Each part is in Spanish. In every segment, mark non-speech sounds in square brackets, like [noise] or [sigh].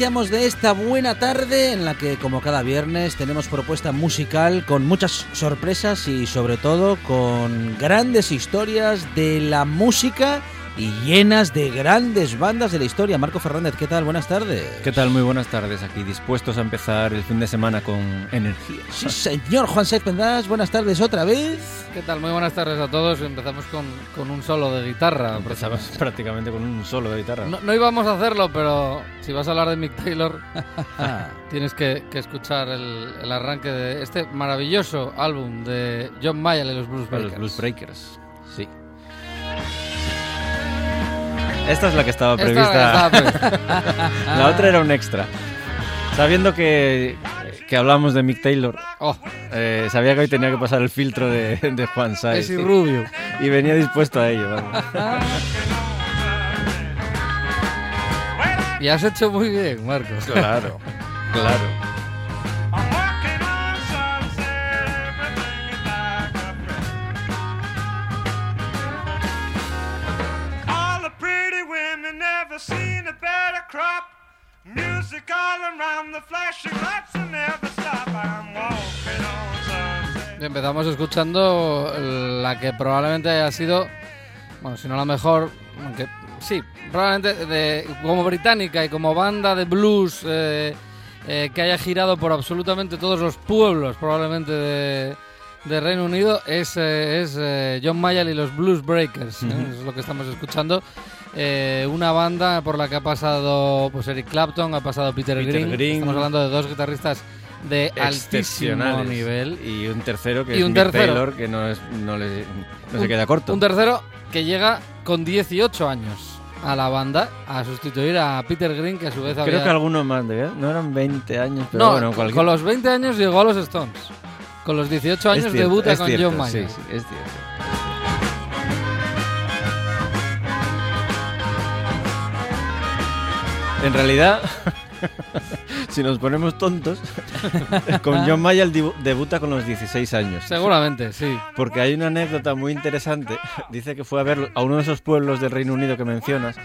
De esta buena tarde en la que como cada viernes tenemos propuesta musical con muchas sorpresas y sobre todo con grandes historias de la música y llenas de grandes bandas de la historia. Marco Fernández, ¿qué tal? Buenas tardes. ¿Qué tal? Muy buenas tardes. Aquí dispuestos a empezar el fin de semana con energía. Sí, señor Juan Saiz Pendas, buenas tardes otra vez. ¿Qué tal? Muy buenas tardes a todos. Empezamos con, con un solo de guitarra. Empezamos prácticamente con un solo de guitarra. No, no íbamos a hacerlo, pero si vas a hablar de Mick Taylor, [laughs] tienes que, que escuchar el, el arranque de este maravilloso álbum de John Mayer y los Blues Para los Breakers. Blues Breakers. Esta es la que estaba Esta prevista. [laughs] La otra era un extra. Sabiendo que, que hablamos de Mick Taylor, Oh, eh, sabía que hoy tenía que pasar el filtro de, de Juan Saiz. ese rubio. Y venía dispuesto a ello. vamos. Y has hecho muy bien, Marcos. Claro, claro. Seen a better crop. Music all around the flashing lights will never stop. I'm walking on sunset. Empezamos escuchando la que probablemente haya sido, bueno, si no la mejor, aunque sí, probablemente de, como británica y como banda de blues eh, eh, que haya girado por absolutamente todos los pueblos, probablemente de, de Reino Unido, es, eh, es eh, John Mayall y los Blues Breakers. ¿eh? Es lo que estamos escuchando. Eh, una banda por la que ha pasado pues Eric Clapton, ha pasado Peter, Peter Green. Green. Estamos hablando de dos guitarristas de altísimo nivel. Y un tercero que Y es un tercero. Taylor, que no, es, no, le- no se Un- queda corto. Un tercero que llega con 18 años a la banda a sustituir a Peter Green, que a su vez Creo había... que alguno más, ¿de No eran 20 años, pero no, bueno, con- cualquier... con los 20 años llegó a los Stones. Con los 18 Es años cierto, debuta con cierto, John Mayer. Sí, sí, es cierto. En realidad, [laughs] si nos ponemos tontos, con John Mayer dibu- debuta con los 16 años. Seguramente, sí. Porque hay una anécdota muy interesante. Dice que fue a ver a uno de esos pueblos del Reino Unido que mencionas,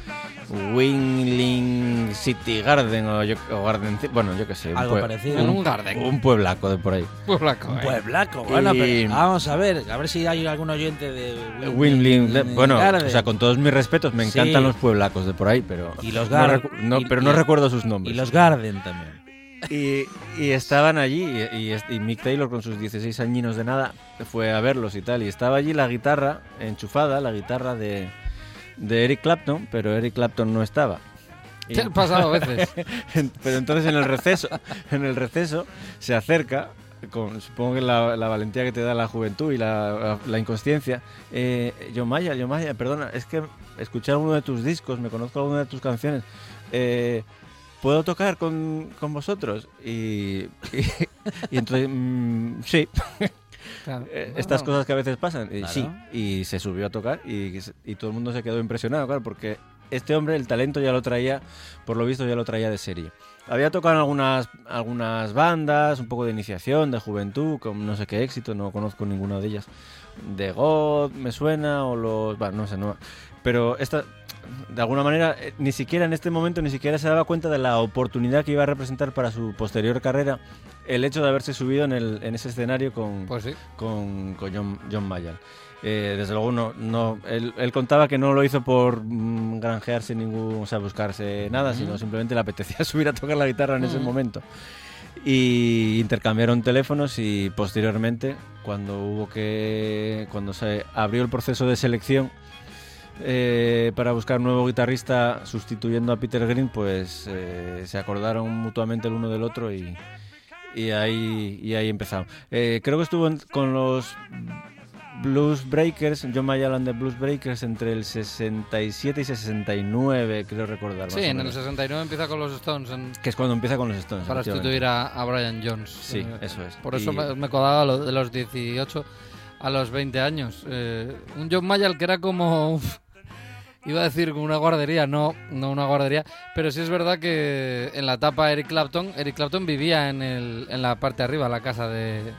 Wingling City Garden o, yo- o Garden, bueno, yo qué sé, un, Algo parecido. En un garden. un pueblaco de por ahí. Pueblaco, Un eh. pueblaco, bueno, Y- pero vamos a ver, a ver si hay algún oyente de Wingling, bueno, Garden. o sea, con todos mis respetos, me Sí. encantan los pueblacos de por ahí, pero Y los no Gar- recu- no, y- pero no y- recuerdo sus y nombres. Los Garden también. Y, y estaban allí y, y Mick Taylor con sus 16 añinos de nada fue a verlos y tal. Y estaba allí la guitarra enchufada, la guitarra de, de Eric Clapton, pero Eric Clapton no estaba. Y- ¿Qué ha pasado a veces? [laughs] Pero entonces en el receso, en el receso se acerca, con, supongo que la, la valentía que te da la juventud y la, la inconsciencia. Eh, John Maya, John Maya, perdona, es que escuché alguno de tus discos, me conozco alguna de tus canciones. Eh, ¿Puedo tocar con, con vosotros? Y, y, [laughs] y entonces, mm, sí, Claro. eh, estas cosas que a veces pasan. Claro. sí, y se subió a tocar y, y todo el mundo se quedó impresionado, claro, porque este hombre el talento ya lo traía, por lo visto ya lo traía de serie. Había tocado en algunas, algunas bandas, un poco de iniciación, de juventud, con no sé qué éxito, no conozco ninguna de ellas. De God me suena, o los... Bueno, no sé, no. Pero esta, de alguna manera, eh, ni siquiera en este momento, ni siquiera se daba cuenta de la oportunidad que iba a representar para su posterior carrera el hecho de haberse subido en, el, en ese escenario con, Pues sí. con, con John, John Mayall. Eh, desde luego, no, no, él, él contaba que no lo hizo por mm, granjearse ningún, o sea, buscarse nada, sino simplemente le apetecía [laughs] subir a tocar la guitarra en ese momento. Y intercambiaron teléfonos y posteriormente, cuando hubo que, cuando se abrió el proceso de selección eh, para buscar nuevo guitarrista sustituyendo a Peter Green, pues eh, se acordaron mutuamente el uno del otro y, y ahí, y ahí empezaron. Eh, creo que estuvo en- con los Blues Breakers, John Mayall and the Blues Breakers, entre el 67 y 69, creo recordar. Sí, en el menos. 69 empieza con los Stones en- Que es cuando empieza con los Stones. para sustituir a, a Brian Jones. Sí, Eh, eso es. Por eso Y- me, me codaba lo de los 18 a los 20 años. Eh, un John Mayall que era como... Iba a decir como una guardería, no, no una guardería, pero sí es verdad que en la etapa Eric Clapton, Eric Clapton vivía en, el, en la parte de arriba, la casa de,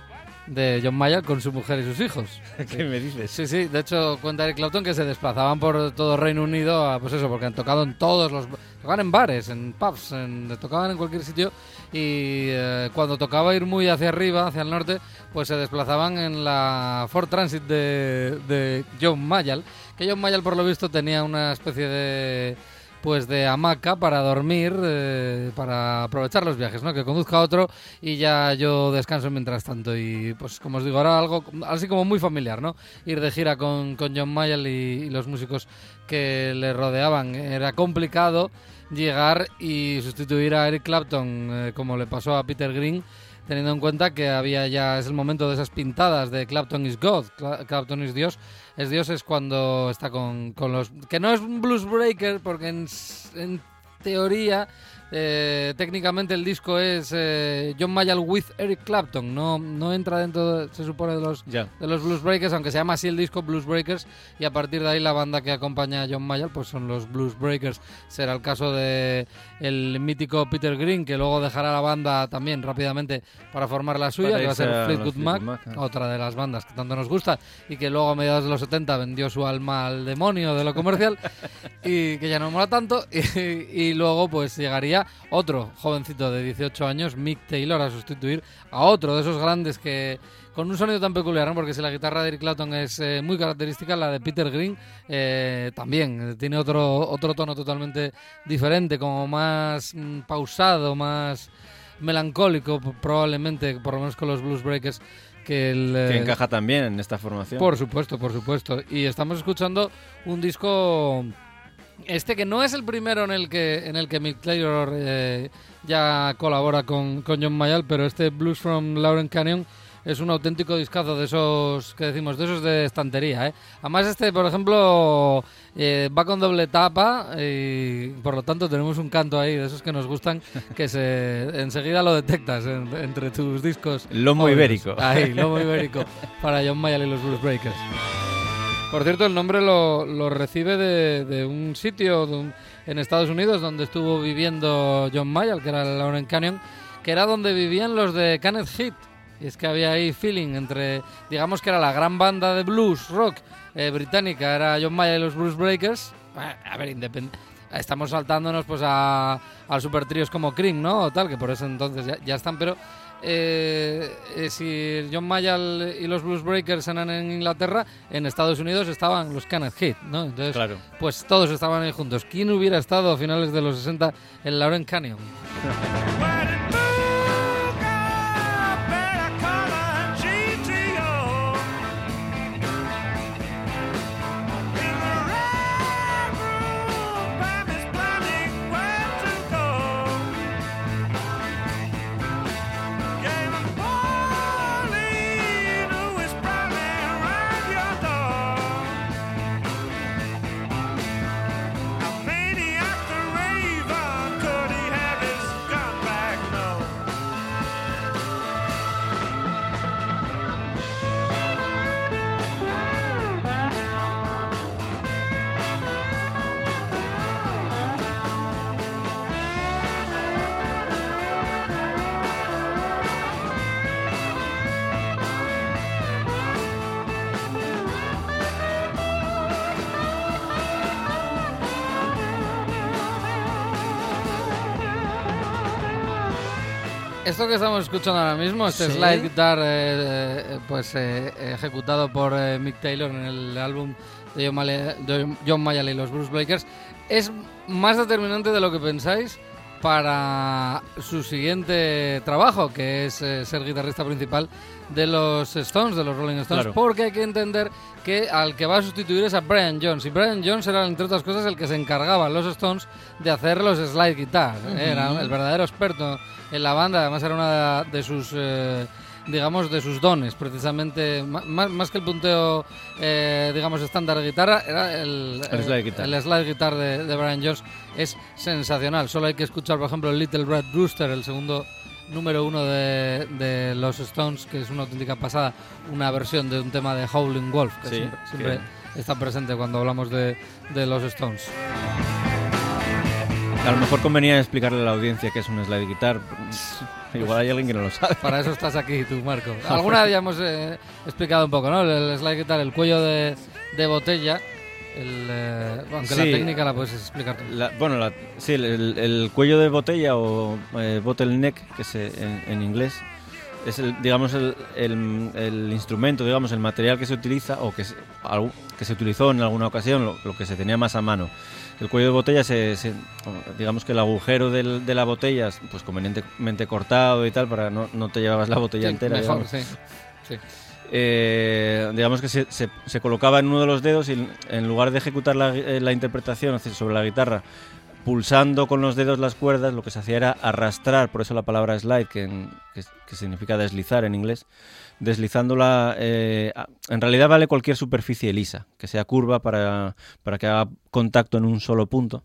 de John Mayall con su mujer y sus hijos. [laughs] ¿Qué me dices? Sí, sí, de hecho cuenta Eric Clapton que se desplazaban por todo Reino Unido, a, pues eso, porque han tocado en todos los... Tocaban en bares, en pubs, en- tocaban en cualquier sitio y eh, cuando tocaba ir muy hacia arriba, hacia el norte, pues se desplazaban en la Ford Transit de, de John Mayall, que John Mayall por lo visto tenía una especie de pues de hamaca para dormir, eh, para aprovechar los viajes, ¿no? Que conduzca otro y ya yo descanso mientras tanto. Y pues como os digo, ahora algo así como muy familiar, ¿no? Ir de gira con, con John Mayall y, y los músicos que le rodeaban. Era complicado llegar y sustituir a Eric Clapton eh, como le pasó a Peter Green teniendo en cuenta que había ya es el momento de esas pintadas de Clapton is God, Cla- Clapton is Dios. Es Dios es cuando está con, con los que no es un blues breaker porque en, en teoría eh, técnicamente el disco es eh, John Mayall with Eric Clapton, no no entra dentro de- se supone de los Ya. de los Blues Breakers, aunque se llama así el disco Blues Breakers, y a partir de ahí la banda que acompaña a John Mayall pues son los Blues Breakers. Será el caso de el mítico Peter Green, que luego dejará la banda también rápidamente para formar la suya, Para que va a ser Fleetwood Mac, Mac, ah. otra de las bandas que tanto nos gusta, y que luego a mediados de los 70 vendió su alma al demonio de lo comercial, [laughs] y que ya no mola tanto, y, y luego pues llegaría otro jovencito de 18 años, Mick Taylor, a sustituir a otro de esos grandes que con un sonido tan peculiar, ¿no? porque si la guitarra de Eric Clapton es eh, muy característica, la de Peter Green eh, también eh, tiene otro, otro tono totalmente diferente, como más mm, pausado, más melancólico probablemente, por lo menos con los Blues Breakers, que el... Que encaja también en esta formación. por supuesto, por supuesto. Y estamos escuchando un disco este que no es el primero en el que en el que Mick Taylor eh, ya colabora con, con John Mayall, pero este Blues from Lauren Canyon es un auténtico discazo de esos que decimos, de esos de estantería. ¿eh? Además este, por ejemplo, eh, va con doble tapa y por lo tanto tenemos un canto ahí de esos que nos gustan que se enseguida lo detectas en- entre tus discos. Lomo jóvenes. ibérico. Ahí, lomo ibérico para John Mayall y los Blues Breakers. Por cierto, el nombre lo, lo recibe de, de un sitio de un- en Estados Unidos donde estuvo viviendo John Mayall, que era el Lauren Canyon, que era donde vivían los de Kenneth Heat. Y es que había ahí feeling entre, digamos que era la gran banda de blues rock eh, británica, era John Mayall y los Blues Breakers. A ver, independ- estamos saltándonos pues a, a super tríos como Cream, ¿no? O tal, que por eso entonces ya, ya están, pero eh, eh, si John Mayall y los Blues Breakers eran en Inglaterra, en Estados Unidos estaban los Kenneth Heat, ¿no? Entonces, Claro. pues todos estaban ahí juntos. ¿Quién hubiera estado a finales de los 60 en Lauren Canyon? [laughs] Esto que estamos escuchando ahora mismo, este Sí. slide guitar, eh, eh, pues eh, ejecutado por eh, Mick Taylor en el álbum de John, Male- de John Mayall y los Bruce Breakers, es más determinante de lo que pensáis para su siguiente trabajo, que es eh, ser guitarrista principal de los Stones, de los Rolling Stones, Claro. porque hay que entender que al que va a sustituir es a Brian Jones, y Brian Jones era, entre otras cosas, el que se encargaba en los Stones de hacer los slide guitars. Era el verdadero experto en la banda, además era una de sus... eh, digamos, de sus dones, precisamente, más, más que el punteo, eh, digamos, estándar de guitarra, era el, El slide guitar. el slide guitar de, de Brian Jones es sensacional. Solo hay que escuchar, por ejemplo, Little Red Rooster, el segundo número uno de, de los Stones, que es una auténtica pasada, una versión de un tema de Howling Wolf, que Sí, siempre, siempre está presente cuando hablamos de, de los Stones. A lo mejor convenía explicarle a la audiencia qué es un slide guitar. Igual hay alguien que no lo sabe. Para eso estás aquí tú, Marco. [laughs] Alguna vez ya hemos eh, explicado un poco, ¿no? El, el slide guitar, el cuello de, de botella, el, eh, aunque la técnica la puedes explicar tú. La- bueno, la- sí, el, el- el cuello de botella o eh, bottleneck, que es eh, en, en inglés, es el, digamos el, el- instrumento, digamos el material que se utiliza o que se, que se utilizó en alguna ocasión, lo, lo que se tenía más a mano. El cuello de botella, se, se- digamos que el agujero del- de la botella, pues convenientemente cortado y tal, para no, no te llevabas la botella Sí, entera. mejor, digamos. sí. sí. Eh, digamos que se, se- se colocaba en uno de los dedos y en- lugar de ejecutar la, eh, la interpretación sobre la guitarra, pulsando con los dedos las cuerdas, lo que se hacía era arrastrar, por eso la palabra slide, que, en- que, que significa deslizar en inglés, deslizándola, eh, en realidad vale cualquier superficie lisa, que sea curva para, para que haga contacto en un solo punto.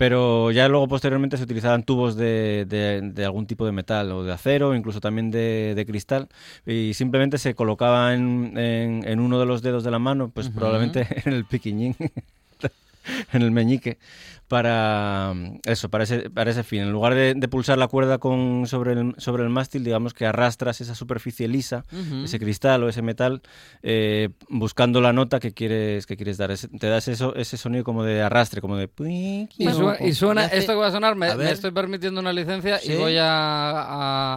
Pero ya luego posteriormente se utilizaban tubos de, de- de algún tipo de metal o de acero, incluso también de, de cristal, y simplemente se colocaba en, en- en uno de los dedos de la mano, pues probablemente [laughs] en el piquiñín, [laughs] en el meñique, para eso, para ese, para ese fin. En lugar de, de pulsar la cuerda con, sobre, el, sobre el mástil, digamos que arrastras esa superficie lisa, ese cristal o ese metal, eh, buscando la nota que quieres, que quieres dar. Te das eso, ese sonido como de arrastre, como de... Y, y suena- esto que va a sonar, me, estoy permitiendo una licencia Sí. y voy a,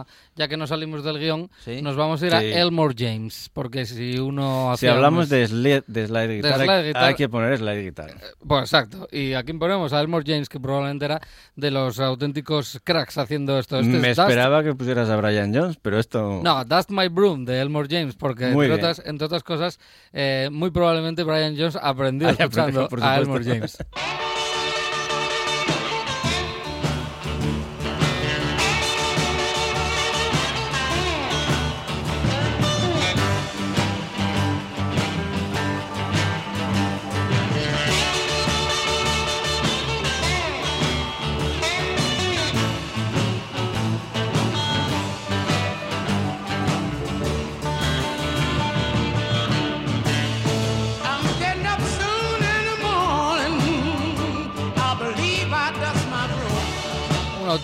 a- ya que no salimos del guion, Sí. nos vamos a ir a. Elmore James, porque si uno Si hacía hablamos de slide, de slide guitar, hay- slide guitar. hay que poner slide guitar. Pues exacto, y aquí ponemos a Elmore James, que probablemente era de los auténticos cracks haciendo esto. Este Me es Dust- esperaba que pusieras a Brian Jones, pero esto... No, Dust My Broom de Elmore James, porque Muy entre otras, entre otras cosas, eh, muy probablemente Brian Jones aprendió Haya escuchando aprendido, por a supuesto. Elmore James. [laughs]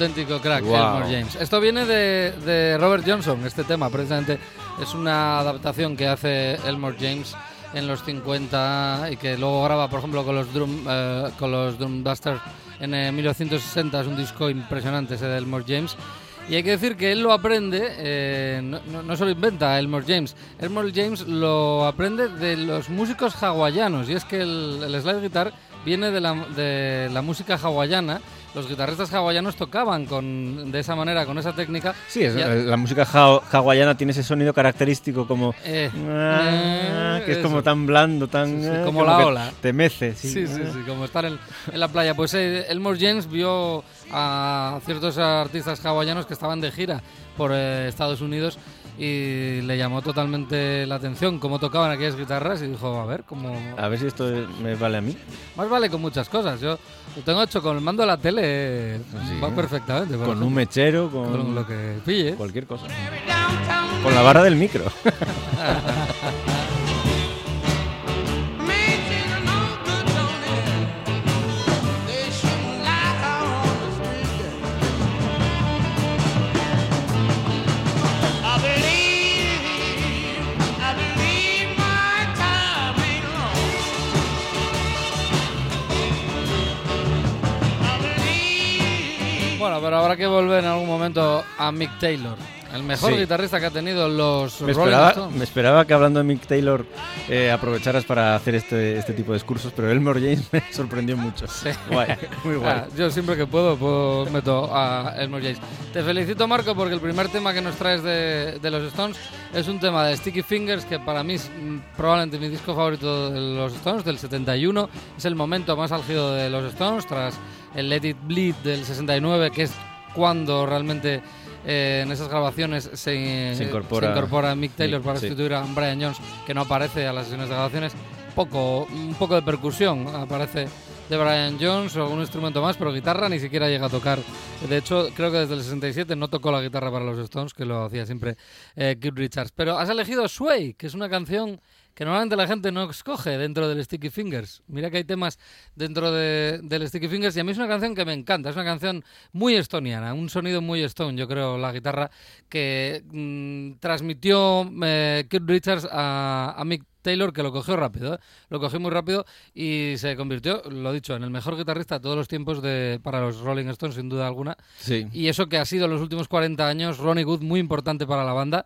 auténtico crack, Wow. Elmore James. Esto viene de, de Robert Johnson, este tema, precisamente. Es una adaptación que hace Elmore James en los 50 y que luego graba, por ejemplo, con los Drum, eh, con los Drum Dusters en eh, 1960. Es un disco impresionante ese de Elmore James. Y hay que decir que él lo aprende, eh, no, no, no se lo inventa Elmore James. Elmore James lo aprende de los músicos hawaianos. Y es que el, el slide guitar viene de la, de la música hawaiana. Los guitarristas hawaianos tocaban con, de esa manera, con esa técnica. Sí, es- Ya- la música hawaiana tiene ese sonido característico como... Eh, Ah, eh, que es como eso. tan blando, tan... Sí, sí, ah, como la ola. Te mece, sí. Sí, sí, sí, como estar en, en la playa. Pues eh, Elmore James vio a ciertos artistas hawaianos que estaban de gira por eh, Estados Unidos y le llamó totalmente la atención cómo tocaban aquellas guitarras y dijo, a ver, cómo... A ver si esto me vale a mí. Más vale con muchas cosas. Yo lo tengo hecho con el mando de la tele, eh, Sí. va perfectamente. Con un mechero, con, Con lo que pille. cualquier cosa. Con la barra del micro. [laughs] habrá que volver en algún momento a Mick Taylor, el mejor Sí. guitarrista que ha tenido los Me Rolling esperaba, Stones. me esperaba que hablando de Mick Taylor eh, aprovecharas para hacer este, este tipo de discursos, pero Elmore James [laughs] me sorprendió mucho. Guay, [laughs] muy guay. Ah, yo siempre que puedo, pues meto a Elmore James. Te felicito, Marco, porque el primer tema que nos traes de, de los Stones es un tema de Sticky Fingers, que para mí es mm, probablemente mi disco favorito de los Stones, del 71. Es el momento más álgido de los Stones, tras el Let It Bleed del 69, que es cuando realmente eh, en esas grabaciones se, Se incorpora- incorpora Mick Taylor Mick, para sí. sustituir a Brian Jones, que no aparece a las sesiones de grabaciones. Poco, un poco de percusión aparece de Brian Jones o algún instrumento más, pero guitarra ni siquiera llega a tocar. De hecho, creo que desde el 67 no tocó la guitarra para los Stones, que lo hacía siempre eh, Keith Richards. Pero has elegido Sway, que es una canción que normalmente la gente no escoge dentro del Sticky Fingers. Mira que hay temas dentro de- del Sticky Fingers y a mí es una canción que me encanta. Es una canción muy estoniana, un sonido muy stone, yo creo, la guitarra que mm, transmitió eh, Keith Richards a, a Mick Taylor, que lo cogió rápido, ¿eh? lo cogió muy rápido y se convirtió, lo dicho, en el mejor guitarrista de todos los tiempos de, para los Rolling Stones, sin duda alguna. Sí. Y eso que ha sido en los últimos 40 años Ronnie Wood muy importante para la banda,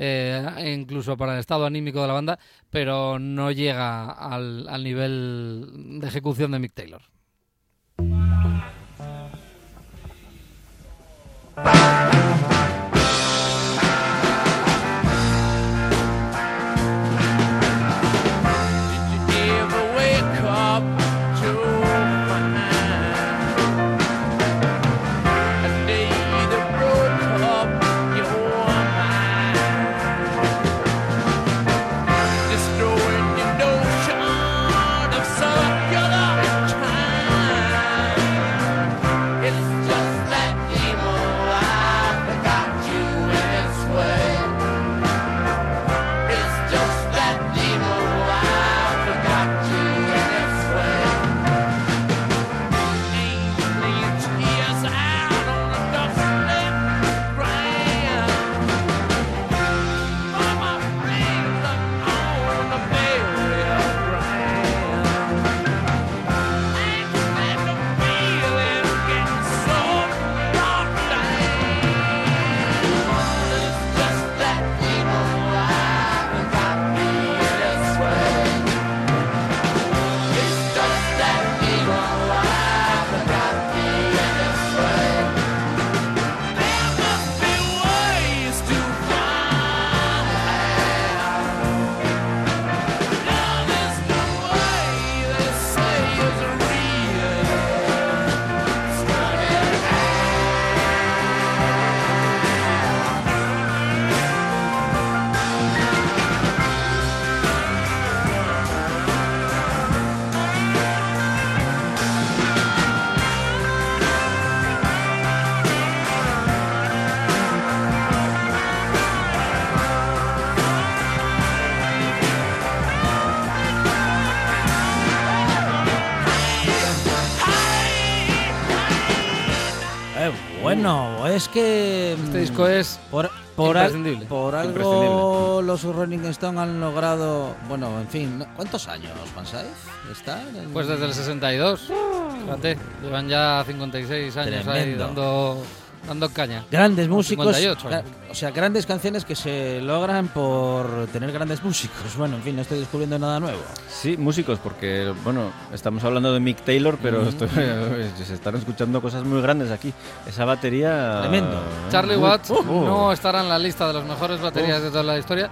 eh, incluso para el estado anímico de la banda, pero no llega al, al nivel de ejecución de Mick Taylor. Bueno, es que. Este disco es Por, por, al- imprescindible. por algo Imprescindible. los Rolling Stone han logrado. Bueno, en fin, ¿cuántos años pensáis? ¿Estar? en- Pues desde el 62, fíjate, llevan ya 56 años ahí dando, dando caña. Grandes músicos. 58. gra- o sea, grandes canciones que se logran por tener grandes músicos. Bueno, en fin, no estoy descubriendo nada nuevo. Sí, músicos, porque, bueno, estamos hablando de Mick Taylor, pero estoy- [laughs] se están escuchando cosas muy grandes aquí. Esa batería... Tremendo. eh, Charlie Watts uh, no estará en la lista de las mejores baterías de toda la historia,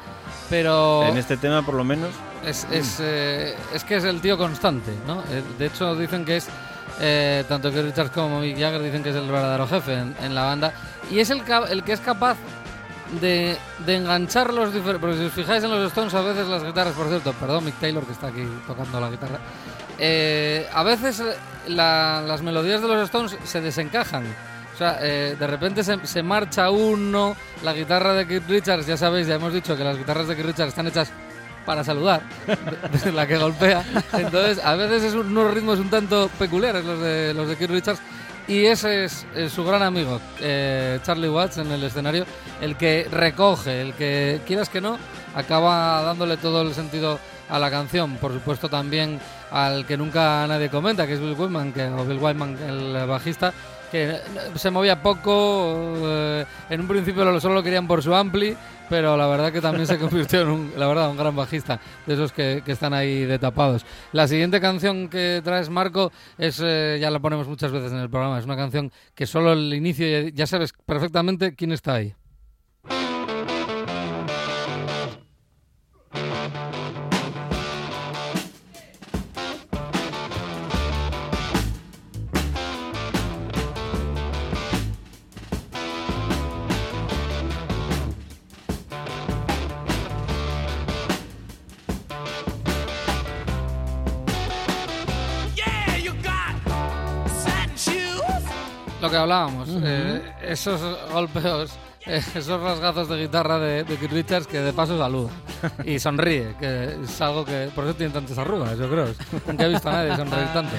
pero En este tema, por lo menos, es, es, eh, es que es el tío constante, ¿no? Eh, De hecho, dicen que es, eh, tanto que Richards como Mick Jagger dicen que es el verdadero jefe en, en la banda, y es el, el que es capaz de, enganchar los diferentes... Porque si os fijáis en los Stones, a veces las guitarras, por cierto, perdón, Mick Taylor, que está aquí tocando la guitarra, eh, a veces la- las melodías de los Stones se desencajan. O sea, eh, de repente se, se marcha uno, la guitarra de Keith Richards, ya sabéis, ya hemos dicho que las guitarras de Keith Richards están hechas para saludar, [laughs] la que golpea. Entonces, a veces es un- unos ritmos un tanto peculiares los de, los de Keith Richards. Y ese es, su gran amigo, eh, Charlie Watts, en el escenario, el que recoge, el que, quieras que no, acaba dándole todo el sentido a la canción. Por supuesto, también al que nunca nadie comenta, que es Bill Wyman, que, o Bill Wyman, el bajista, que eh, se movía poco. eh, en un principio lo- solo lo querían por su ampli, pero la verdad que también se [laughs] convirtió en un, la verdad, un gran bajista de esos que, que están ahí de tapados. La siguiente canción que traes, Marco, es eh, ya la ponemos muchas veces en el programa. Es una canción que solo el inicio ya sabes perfectamente quién está ahí. Que hablábamos, eh, esos golpeos, eh, [laughs] esos rasgazos de guitarra de, de Keith Richards que de paso saluda y sonríe, que es algo que por eso tiene tantas arrugas, yo creo. Nunca he visto a nadie sonreír tanto.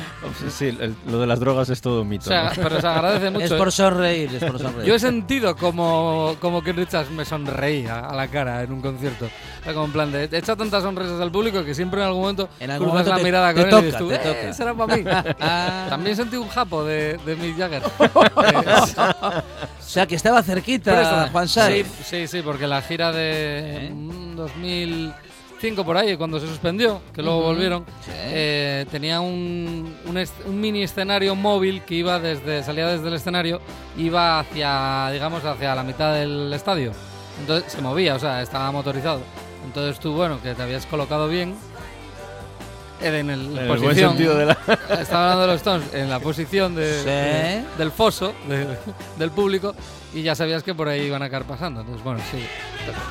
Sí, el- lo de las drogas es todo un O mito. sea, ¿no? pero se agradece [laughs] Es mucho. por sonreír, es por sonreír. Yo he sentido como, como Keith Richards me sonreía a la cara en un concierto. Era como en plan de, he echado tantas sonrisas al público que siempre en algún momento En algún cruzas momento la te- mirada te con él toca, y dices tú, te "Eh, toca". será para mí. [laughs] También sentí un japo de, de Mick Jagger. O sea, que estaba cerquita, Presta. Juan Sar. Sí, sí, porque la gira de ¿Eh? mm, 2005 por ahí, cuando se suspendió, que luego volvieron, Sí. eh, tenía un, un mini escenario móvil que iba desde, salía desde el escenario, iba hacia, digamos, hacia la mitad del estadio. Entonces se movía, o sea, estaba motorizado. Entonces tú, bueno, que te habías colocado bien. En, el, En el buen posición, sentido de la... [laughs] estaba hablando de los Stones en la posición de, Sí. de- del foso de- [laughs] del público y ya sabías que por ahí iban a acabar pasando. Entonces, bueno, sí.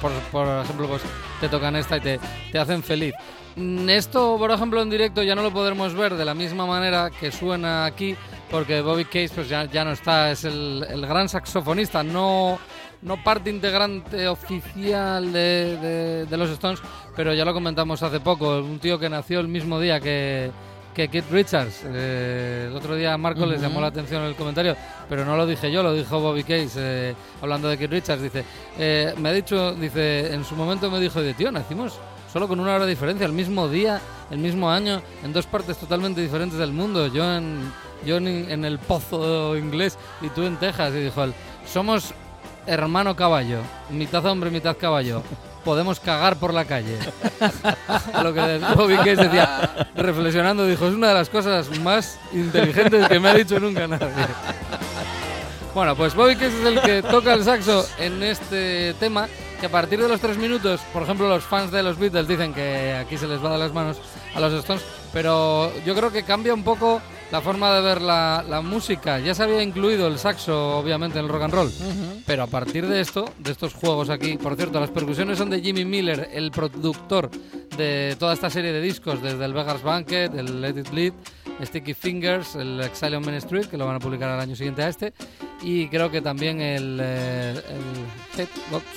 Por, por ejemplo, pues te tocan esta y te, te hacen feliz. Mm, Esto, por ejemplo, en directo ya no lo podremos ver de la misma manera que suena aquí, porque Bobby Case pues ya, ya no está, es el, el gran saxofonista, no, no parte integrante oficial de, de- de los Stones, pero ya lo comentamos hace poco, un tío que nació el mismo día que, que Keith Richards. Eh, el otro día a Marco les llamó la atención el comentario, pero no lo dije yo, lo dijo Bobby Case, eh, hablando de Keith Richards. Dice, eh, me ha dicho, dice, en su momento me dijo de tío, nacimos solo con una hora de diferencia, el mismo día, el mismo año, en dos partes totalmente diferentes del mundo. Yo en, yo en, en el pozo inglés y tú en Texas. Y dijo él, somos hermano caballo, mitad hombre, mitad caballo. Podemos cagar por la calle. A [laughs] lo que Bobby Case decía, reflexionando, dijo, es una de las cosas más inteligentes que me ha dicho nunca nadie. Bueno, pues Bobby Case es el que toca el saxo en este tema, que a partir de los tres minutos, por ejemplo, los fans de los Beatles dicen que aquí se les va de las manos a los Stones, pero yo creo que cambia un poco la forma de ver la, la música. Ya se había incluido el saxo, obviamente, en el rock and roll, pero a partir de esto, de estos juegos aquí, por cierto, las percusiones son de Jimmy Miller, el productor de toda esta serie de discos, desde el Vegas Banquet, el Let It Bleed, Sticky Fingers, el Exile on Main Street, que lo van a publicar al año siguiente a este, y creo que también el, eh, el Head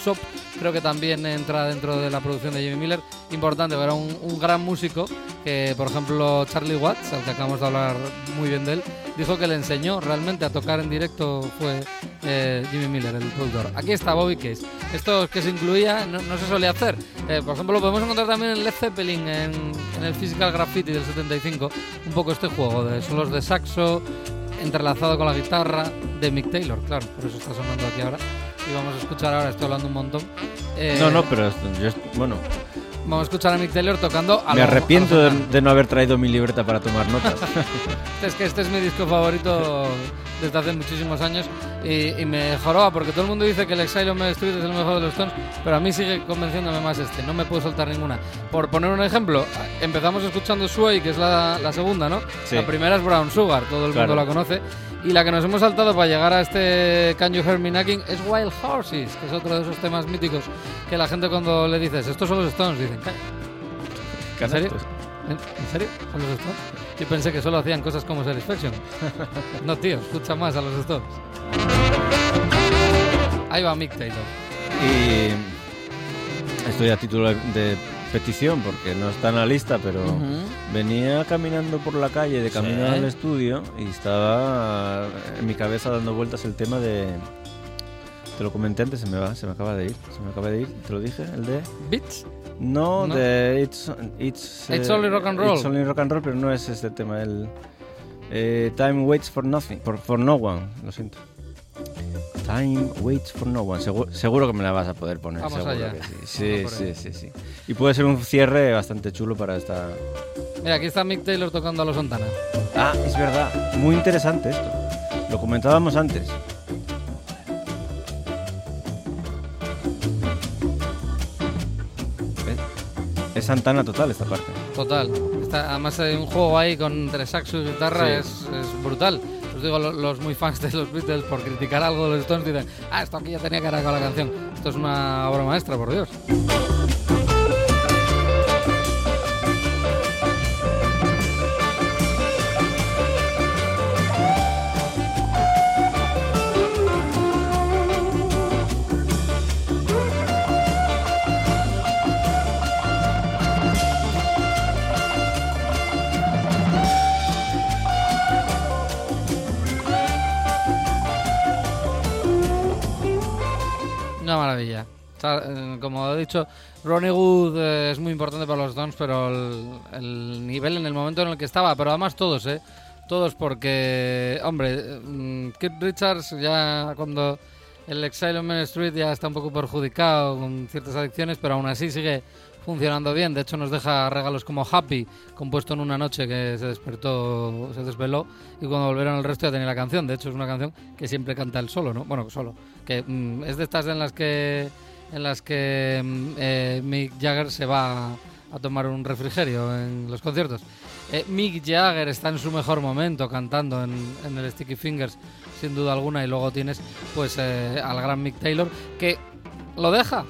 Shop, creo que también entra dentro de la producción de Jimmy Miller. Importante, era un, un gran músico que, por ejemplo, Charlie Watts, al que acabamos de hablar muy bien de él, dijo que le enseñó realmente a tocar en directo fue eh, Jimmy Miller, el productor. Aquí está Bobby Case. Esto que se incluía no, no se solía hacer. Eh, por ejemplo, lo podemos encontrar también en Led Zeppelin, en, en el Physical Graffiti del 75. Un poco este juego de solos de saxo entrelazado con la guitarra de Mick Taylor, claro, por eso está sonando aquí ahora. Y vamos a escuchar ahora, estoy hablando un montón. eh, No, no, pero yo, bueno, Vamos a escuchar a Mick Taylor tocando a me lo- arrepiento a de, de no haber traído mi libreta para tomar notas. [laughs] Es que este es mi disco favorito desde hace muchísimos años y, y me joroba porque todo el mundo dice que el Exile on Main Street es el mejor de los Stones, pero a mí sigue convenciéndome más este, no me puedo soltar ninguna. Por poner un ejemplo, empezamos escuchando Sway, que es la, la segunda, ¿no? Sí. La primera es Brown Sugar, todo el Claro. mundo la conoce. Y la que nos hemos saltado para llegar a este Can You Hear Me Knocking es Wild Horses, que es otro de esos temas míticos que la gente cuando le dices, estos son los Stones, dicen, "Calla". ¿En serio? ¿En, en serio? ¿Son los Stones? Yo pensé que solo hacían cosas como Satisfaction. [laughs] no, tío, escucha más a los Stones. Ahí va Mick Taylor. Y estoy a título de petición porque no está en la lista, pero venía caminando por la calle de camino Sí. al estudio y estaba en mi cabeza dando vueltas el tema de... Te lo comenté antes, se me va, se me acaba de ir, se me acaba de ir, te lo dije, el de... Beats. No, ¿No? de It's, it's, It's eh, Only Rock and Roll. It's Only Rock and Roll, pero no es este tema, el... Eh, Time waits for nothing, for, for no one, lo siento. Time waits for no one. Seguro, seguro que me la vas a poder poner. Vamos seguro allá. que sí. Vamos Sí, sí, ello. sí, sí. Y puede ser un cierre bastante chulo para esta. Mira, aquí está Mick Taylor tocando a los Santana. Ah, es verdad. Muy interesante esto. Lo comentábamos antes. Es- Santana total esta parte. Total. Está- además hay un juego ahí con entre saxo y guitarra Sí. es, es brutal. Os digo, lo- los muy fans de los Beatles por criticar algo de los Stones dicen, ah, esto aquí ya tenía que ver con la canción. Esto es una obra maestra, por Dios. Como he dicho, Ronnie Wood eh, es muy importante para los Stones, pero el, el nivel en el momento en el que estaba, pero además todos, ¿eh? Todos porque, hombre, eh, mm, Keith Richards ya cuando el Exile on Main Street ya está un poco perjudicado con ciertas adicciones, pero aún así sigue funcionando bien. De hecho, nos deja regalos como Happy, compuesto en una noche que se despertó, se desveló, y cuando volvieron el resto ya tenía la canción. De hecho, es una canción que siempre canta él solo, ¿no? Bueno, solo. Que mm, es de estas en las que en las que mm, eh, Mick Jagger se va a tomar un refrigerio en los conciertos. Eh, Mick Jagger está en su mejor momento cantando en, en el Sticky Fingers, sin duda alguna, y luego tienes pues eh, al gran Mick Taylor que lo deja,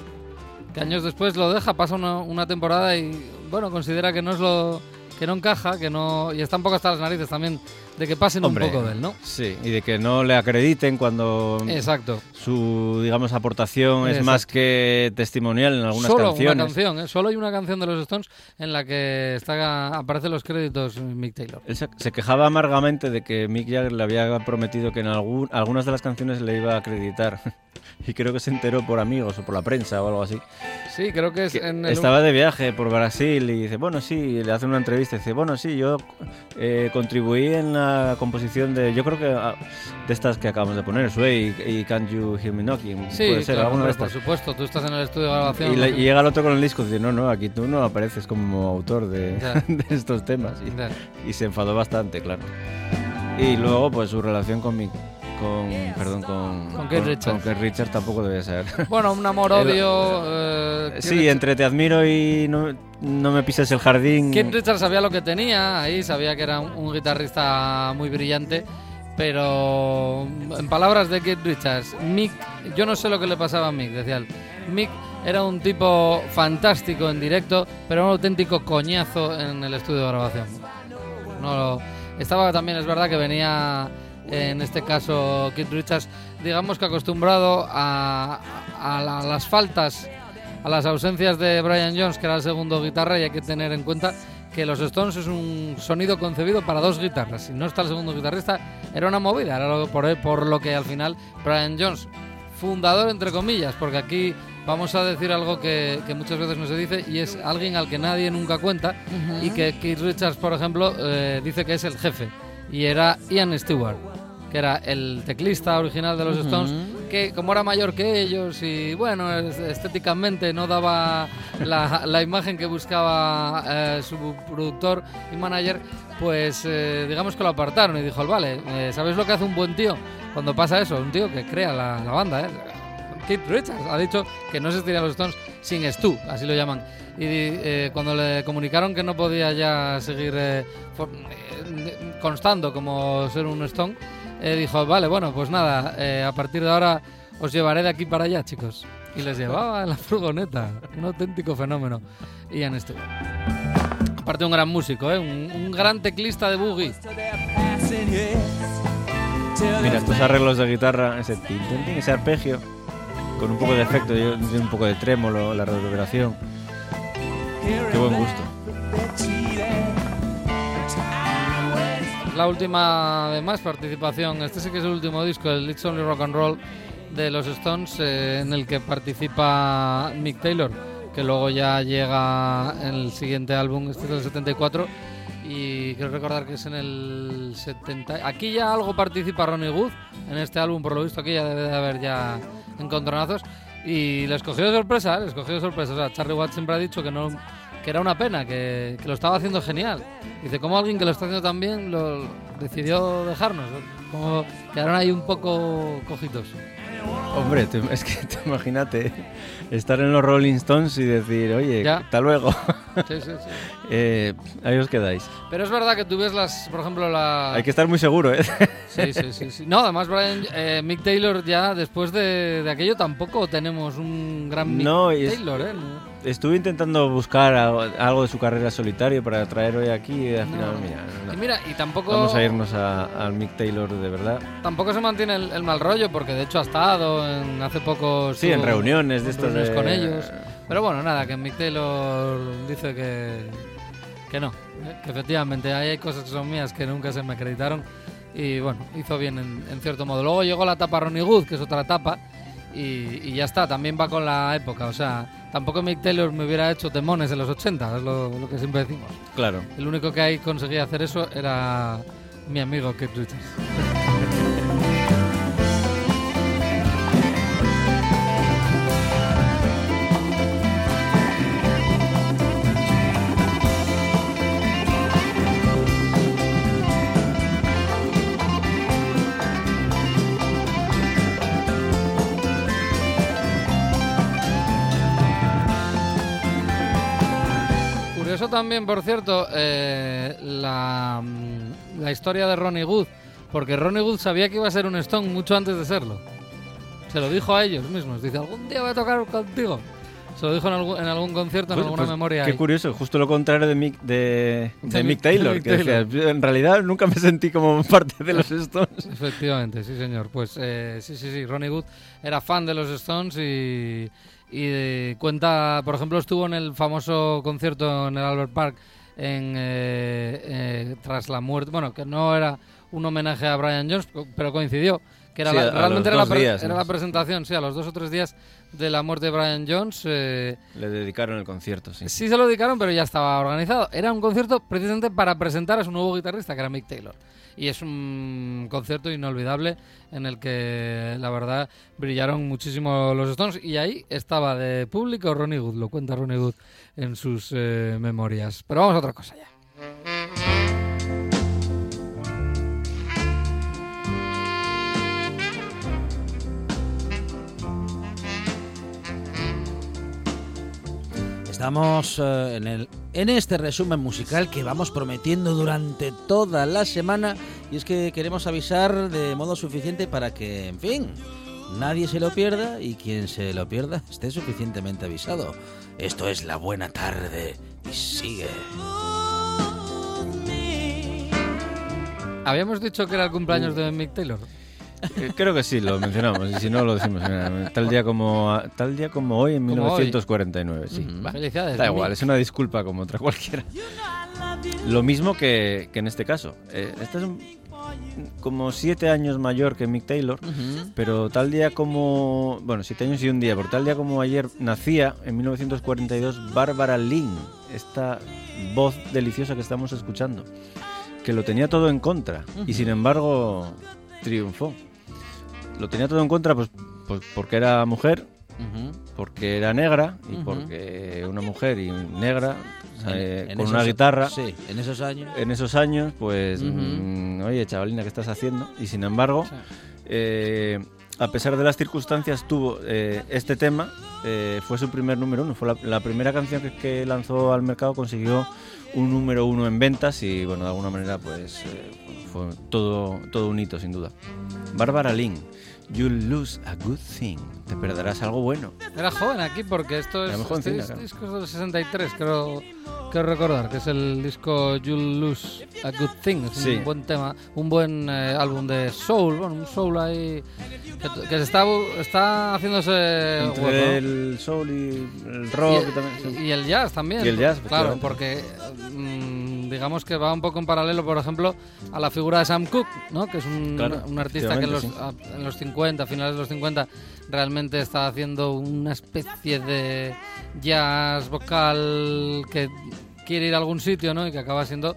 que años después lo deja, pasa una, una temporada y bueno, considera que no es lo que no encaja, que no y está un poco hasta las narices también de que pasen Hombre, un poco de él, ¿no? Sí, y de que no le acrediten cuando Exacto. su, digamos, aportación es Exacto. más que testimonial en algunas Solo canciones. una canción, ¿eh? solo hay una canción de los Stones en la que está aparecen los créditos Mick Taylor. Él se, se quejaba amargamente de que Mick Jagger le había prometido que en algún- algunas de las canciones le iba a acreditar. [laughs] y creo que se enteró por amigos o por la prensa o algo así. Sí, creo que es Que en el estaba de viaje por Brasil y dice, bueno, sí, le hace una entrevista y dice, bueno, sí, yo eh, contribuí en la composición de, yo creo que ah, de estas que acabamos de poner, Sway y, y Can't You Hear Me Knocking. Sí, puede ser, claro, alguna de hombre, por estas. supuesto, tú estás en el estudio de grabación. Y, le- y llega el otro con el disco y dice, no, no, aquí tú no apareces como autor de, [laughs] estos temas. Y, y se enfadó bastante, claro. Y luego, pues su relación con mi, con, perdón, con, Con Keith Richards. con Richards tampoco debe ser. [laughs] Bueno, un amor-odio. [laughs] eh, sí, Keith- entre te admiro y no, no me pises el jardín. Keith Richards sabía lo que tenía ahí, sabía que era un, un guitarrista muy brillante, pero en palabras de Keith Richards, Mick, yo no sé lo que le pasaba a Mick, decía él. Mick era un tipo fantástico en directo, pero un auténtico coñazo en el estudio de grabación. No lo- estaba también, es verdad que venía en este caso Keith Richards, digamos que acostumbrado a, a la- a las faltas, a las ausencias de Brian Jones, que era el segundo guitarra, y hay que tener en cuenta que los Stones es un sonido concebido para dos guitarras. Si no está el segundo guitarrista, era una movida, era lo- por, por lo que al final Brian Jones, fundador entre comillas, porque aquí vamos a decir algo que, que muchas veces no se dice y es alguien al que nadie nunca cuenta y que Keith Richards, por ejemplo, eh, dice que es el jefe y era Ian Stewart, que era el teclista original de los Stones, que como era mayor que ellos y bueno, es- estéticamente no daba la, la imagen que buscaba eh, su productor y manager, pues eh, digamos que lo apartaron y dijo, vale, eh, ¿sabéis lo que hace un buen tío cuando pasa eso? Un tío que crea la, la banda, ¿eh? Keith Richards ha dicho que no existirían los Stones sin Stu, así lo llaman. Y eh, cuando le comunicaron que no podía ya seguir eh, for- eh, constando como ser un Stone, eh, dijo, vale, bueno, pues nada, eh, a partir de ahora os llevaré de aquí para allá, chicos. Y les llevaba en la furgoneta, un auténtico fenómeno. Ian Stewart. Aparte un gran músico, ¿eh? un, gran teclista de boogie. Mira, estos arreglos de guitarra, ese ese arpegio, con un poco de efecto, un poco de trémolo, la reverberación. Qué buen gusto. La última, además, participación. Este sí que es el último disco, el It's Only Rock and Roll de los Stones, eh, en el que participa Mick Taylor, que luego ya llega en el siguiente álbum, este es del 74. y quiero recordar que es en el 70. Aquí ya algo participa Ronnie Wood en este álbum, por lo visto aquí ya debe de haber ya encontronazos. Y les cogió de sorpresa, ¿eh? les cogió de sorpresa. O sea, Charlie Watts siempre ha dicho que no que era una pena, que, que lo estaba haciendo genial. Dice, como alguien que lo está haciendo tan bien lo decidió dejarnos? Como quedaron ahí un poco cojitos. Hombre, es que te imagínate estar en los Rolling Stones y decir, oye, Ya. hasta luego. Sí, sí, [laughs] sí. Eh, ahí os quedáis. Pero es verdad que tú ves las, por ejemplo, la... Hay que estar muy seguro, ¿eh? Sí, sí, sí, sí. No, además, Brian, eh, Mick Taylor ya después de, de aquello tampoco tenemos un gran Mick No, es- Taylor, ¿eh? No. Estuve intentando buscar algo, de su carrera solitario para traer hoy aquí y al No. final, mira, no. Y mira, y tampoco, vamos a irnos a- al Mick Taylor de verdad. tampoco se mantiene el, el mal rollo, porque de hecho ha estado en, hace poco... Sí, en reuniones de estos reuniones de- con ellos. Pero bueno, nada, que Mick Taylor dice que, que no, ¿eh? que efectivamente hay cosas que son mías que nunca se me acreditaron y bueno, hizo bien en, en cierto modo. Luego llegó la etapa Ronnie Good, que es otra etapa, y, y ya está, también va con la época, o sea, tampoco Mick Taylor me hubiera hecho temones en los 80, es lo, lo que siempre decimos. Claro. El único que ahí conseguía hacer eso era mi amigo Keith Richards. También, por cierto, eh, la, mm, la historia de Ronnie Good, porque Ronnie Good sabía que iba a ser un Stone mucho antes de serlo. Se lo dijo a ellos mismos. Dice, algún día voy a tocar contigo. Se lo dijo en algún, en algún concierto, en Pues- alguna pues, memoria. Qué ahí. curioso, justo lo contrario de Mick, de, de De Mick Taylor, de Mick que decía, Taylor. en realidad nunca me sentí como [laughs] parte de los Stones. Efectivamente, sí, señor. Pues eh, sí, sí, sí. Ronnie Wood era fan de los Stones y, y de- cuenta, por ejemplo, estuvo en el famoso concierto en el Albert Park en, eh, eh, tras la muerte. Bueno, que no era un homenaje a Brian Jones, pero coincidió. Que era Sí, la- realmente era, la, días, era ¿no? la presentación, sí, a los dos o tres días de la muerte de Brian Jones. eh, Le dedicaron el concierto, sí. Sí se lo dedicaron, pero ya estaba organizado. Era un concierto precisamente para presentar a su nuevo guitarrista, que era Mick Taylor. Y es un concierto inolvidable en el que, la verdad, brillaron muchísimo los Stones. Y ahí estaba de público Ronnie Wood, lo cuenta Ronnie Wood en sus eh, memorias. Pero vamos a otra cosa ya. Estamos eh, en, el, en este resumen musical que vamos prometiendo durante toda la semana y es que queremos avisar de modo suficiente para que, en fin, nadie se lo pierda y quien se lo pierda esté suficientemente avisado. Esto es la buena tarde y sigue. Habíamos dicho que era el cumpleaños de Mick Taylor. Eh, Creo que sí, lo mencionamos, y si no lo decimos. Tal día como, tal día como hoy, en Como hoy. 1949, sí. Va. Felicidades. Da igual, es una disculpa como otra cualquiera. Lo mismo que, que en este caso. Eh, este es un- como siete años mayor que Mick Taylor, pero tal día como... Bueno, siete años y un día, por tal día como ayer nacía en 1942 Barbara Lynn, esta voz deliciosa que estamos escuchando, que lo tenía todo en contra y sin embargo triunfó. Lo tenía todo en contra pues, pues porque era mujer, porque era negra y porque una mujer y negra eh, En- en con esos- una guitarra. Sí, en esos años. en esos años pues mm, oye chavalina qué estás haciendo y sin embargo Sí. eh, a pesar de las circunstancias tuvo eh, este tema fue su primer número uno. Fue la, la primera canción que, que lanzó al mercado consiguió un número uno en ventas y bueno de alguna manera pues fue todo todo un hito sin duda. Bárbara Lynn You'll lose a good thing te perderás algo bueno Era joven aquí porque esto es, este claro. disco es del 63, creo, creo recordar, que es el disco You'll Lose a Good Thing. Es Sí. un buen tema, un buen eh, álbum de soul, bueno, un soul ahí que, que se está, está haciéndose entre hueco, ¿no? el soul y el rock y, también, sí. y el jazz también. Y el jazz, Claro, porque mm, digamos que va un poco en paralelo, por ejemplo, a la figura de Sam Cooke, ¿no? que es un, Claro, un artista que en los, efectivamente, a- en los 50, finales de los 50, realmente está haciendo una especie de jazz vocal que quiere ir a algún sitio ¿no? y que acaba siendo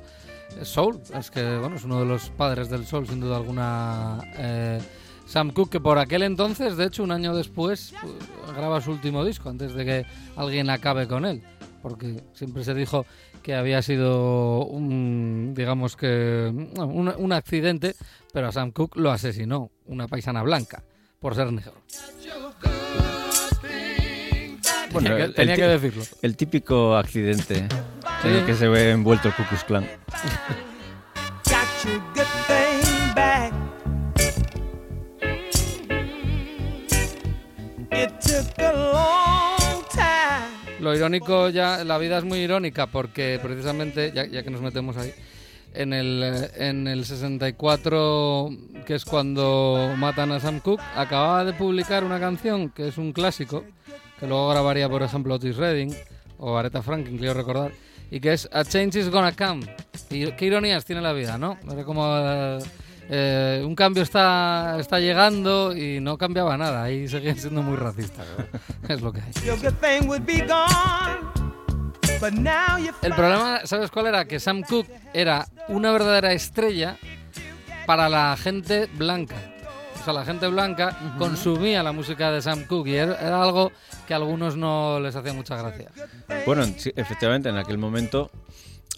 soul. Es que, bueno, es uno de los padres del soul, sin duda alguna. eh, Sam Cooke, que por aquel entonces, de hecho, un año después, eh, graba su último disco, antes de que alguien acabe con él. Porque siempre se dijo que había sido un, digamos que, un, un accidente, pero a Sam Cooke lo asesinó una paisana blanca por ser negro. Bueno, tenía que, tenía decirlo. El típico accidente en el que se ve envuelto el Ku Klux Klan. Lo irónico ya, la vida es muy irónica porque precisamente, ya, que nos metemos ahí, en el, en el 64, que es cuando matan a Sam Cooke, acababa de publicar una canción que es un clásico, que luego grabaría, por ejemplo, Otis Redding o Aretha Franklin, quiero recordar, y que es A Change is Gonna Come. Y qué ironías tiene la vida, ¿no? Era como... eh, eh, un cambio está, está llegando y no cambiaba nada, ahí seguían siendo muy racistas. [laughs] Es lo que hay. El problema, ¿sabes cuál era? Que Sam Cooke era una verdadera estrella para la gente blanca. O sea, la gente blanca consumía la música de Sam Cooke y era, era algo que a algunos no les hacía mucha gracia. Bueno, sí, efectivamente, en aquel momento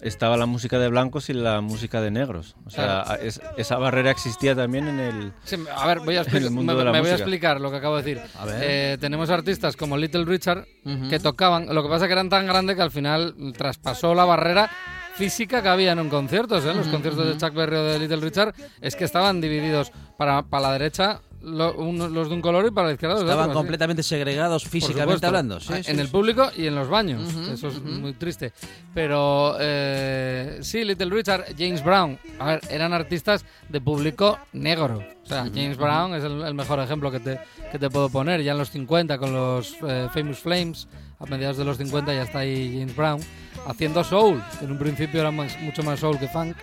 estaba la música de blancos y la música de negros. O sea, Claro. es- esa barrera existía también en el... Sí, a ver, voy a, En expli- el mundo me, de la me voy a explicar lo que acabo de decir. Eh, tenemos artistas como Little Richard que tocaban, lo que pasa que eran tan grandes que al final traspasó la barrera física que había en un concierto. ¿eh? Los conciertos de Chuck Berry o de Little Richard es que estaban divididos para, para la derecha lo- uno- los de un color y para la izquierda Estaban completamente segregados Por físicamente hablando. Sí, Ah, sí, en el sí. público y en los baños. Eso es muy triste. Pero eh, sí, Little Richard, James Brown, a ver, eran artistas de público negro. O sea, James Brown es el, el mejor ejemplo que te, que te puedo poner. Ya en los 50 con los eh, Famous Flames, a mediados de los 50 ya está ahí James Brown, haciendo soul. En un principio era más- mucho más soul que funk.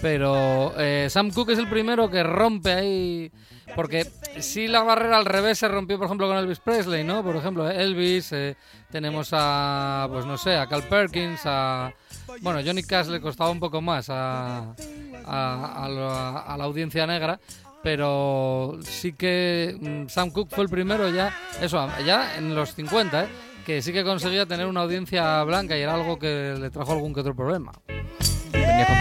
Pero eh, Sam Cooke es el primero que rompe ahí. Porque si la barrera al revés se rompió, por ejemplo, con Elvis Presley, ¿no? Por ejemplo, Elvis, eh, tenemos a, pues no sé, a Carl Perkins, a... Bueno, Johnny Cash le costaba un poco más a, a, a la audiencia negra, pero sí que mm, Sam Cooke fue el primero ya, eso, ya en los 50, ¿eh? que sí que conseguía tener una audiencia blanca y era algo que le trajo algún que otro problema.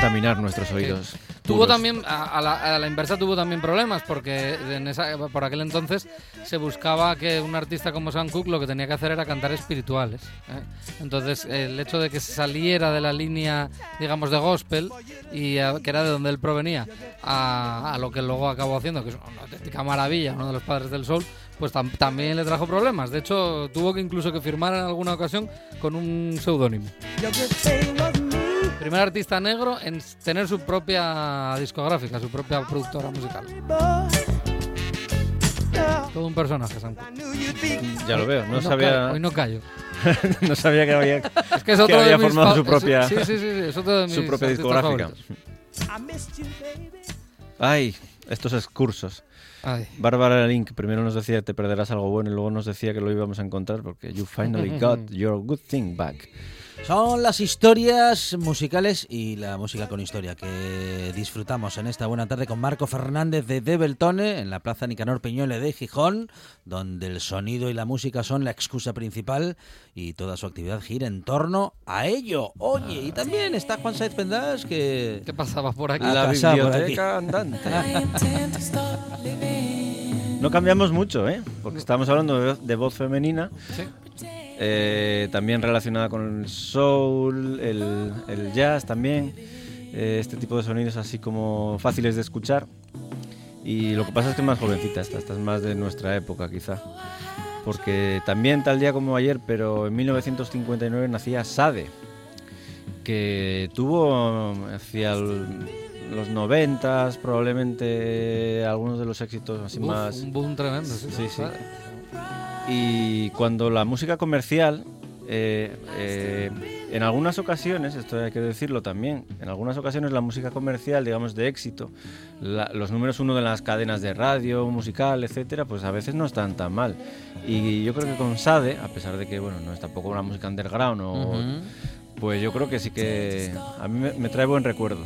Contaminar nuestros oídos. Tuvo duros. también, a, a la, a la inversa tuvo también problemas, porque en esa, por aquel entonces se buscaba que un artista como Sam Cooke lo que tenía que hacer era cantar espirituales. ¿eh? Entonces, el hecho de que se saliera de la línea, digamos, de gospel, y a- que era de donde él provenía, a, a lo que luego acabó haciendo, que es una auténtica maravilla, uno de los padres del soul, pues tam- también le trajo problemas. De hecho, tuvo que incluso que firmar en alguna ocasión con un seudónimo. Primer artista negro en tener su propia discográfica, su propia productora musical. Todo un personaje, Sam. Ya lo veo, no Hoy sabía, callo, hoy no callo. [laughs] no sabía que había Es que es otro había de mis formado su propia- Sí, sí, sí, es otro de mis su propia discográfica. favoritos. Ay, estos excursos. Ay, Bárbara Link primero nos decía te perderás algo bueno y luego nos decía que lo íbamos a encontrar porque you finally [laughs] got your good thing back. Son las historias musicales y la música con historia que disfrutamos en esta buena tarde con Marco Fernández de Debeltone en la Plaza Nicanor Peñole de Gijón, donde el sonido y la música son la excusa principal y toda su actividad gira en torno a ello. Oye, y también está Juan Saez Pendas que... ¿qué pasaba por aquí? La biblioteca andante. No cambiamos mucho, ¿eh? Porque estamos hablando de, de voz femenina, Sí. Eh, también relacionada con el soul, el, el jazz también, eh, este tipo de sonidos así como fáciles de escuchar. Y lo que pasa es que es más jovencita esta, esta es más de nuestra época quizá. Porque también tal día como ayer, pero en 1959 nacía Sade, que tuvo hacia el- los 90 probablemente algunos de los éxitos así Uf, más... Un boom tremendo, sí. Sí, sí. Y cuando la música comercial, eh, eh, en algunas ocasiones, esto hay que decirlo también, en algunas ocasiones la música comercial, digamos, de éxito, la- los números uno de las cadenas de radio, musical, etcétera, pues a veces no están tan mal. Y yo creo que con Sade, a pesar de que, bueno, no es tampoco una música underground, o, pues yo creo que sí que a mí me, me trae buen recuerdo.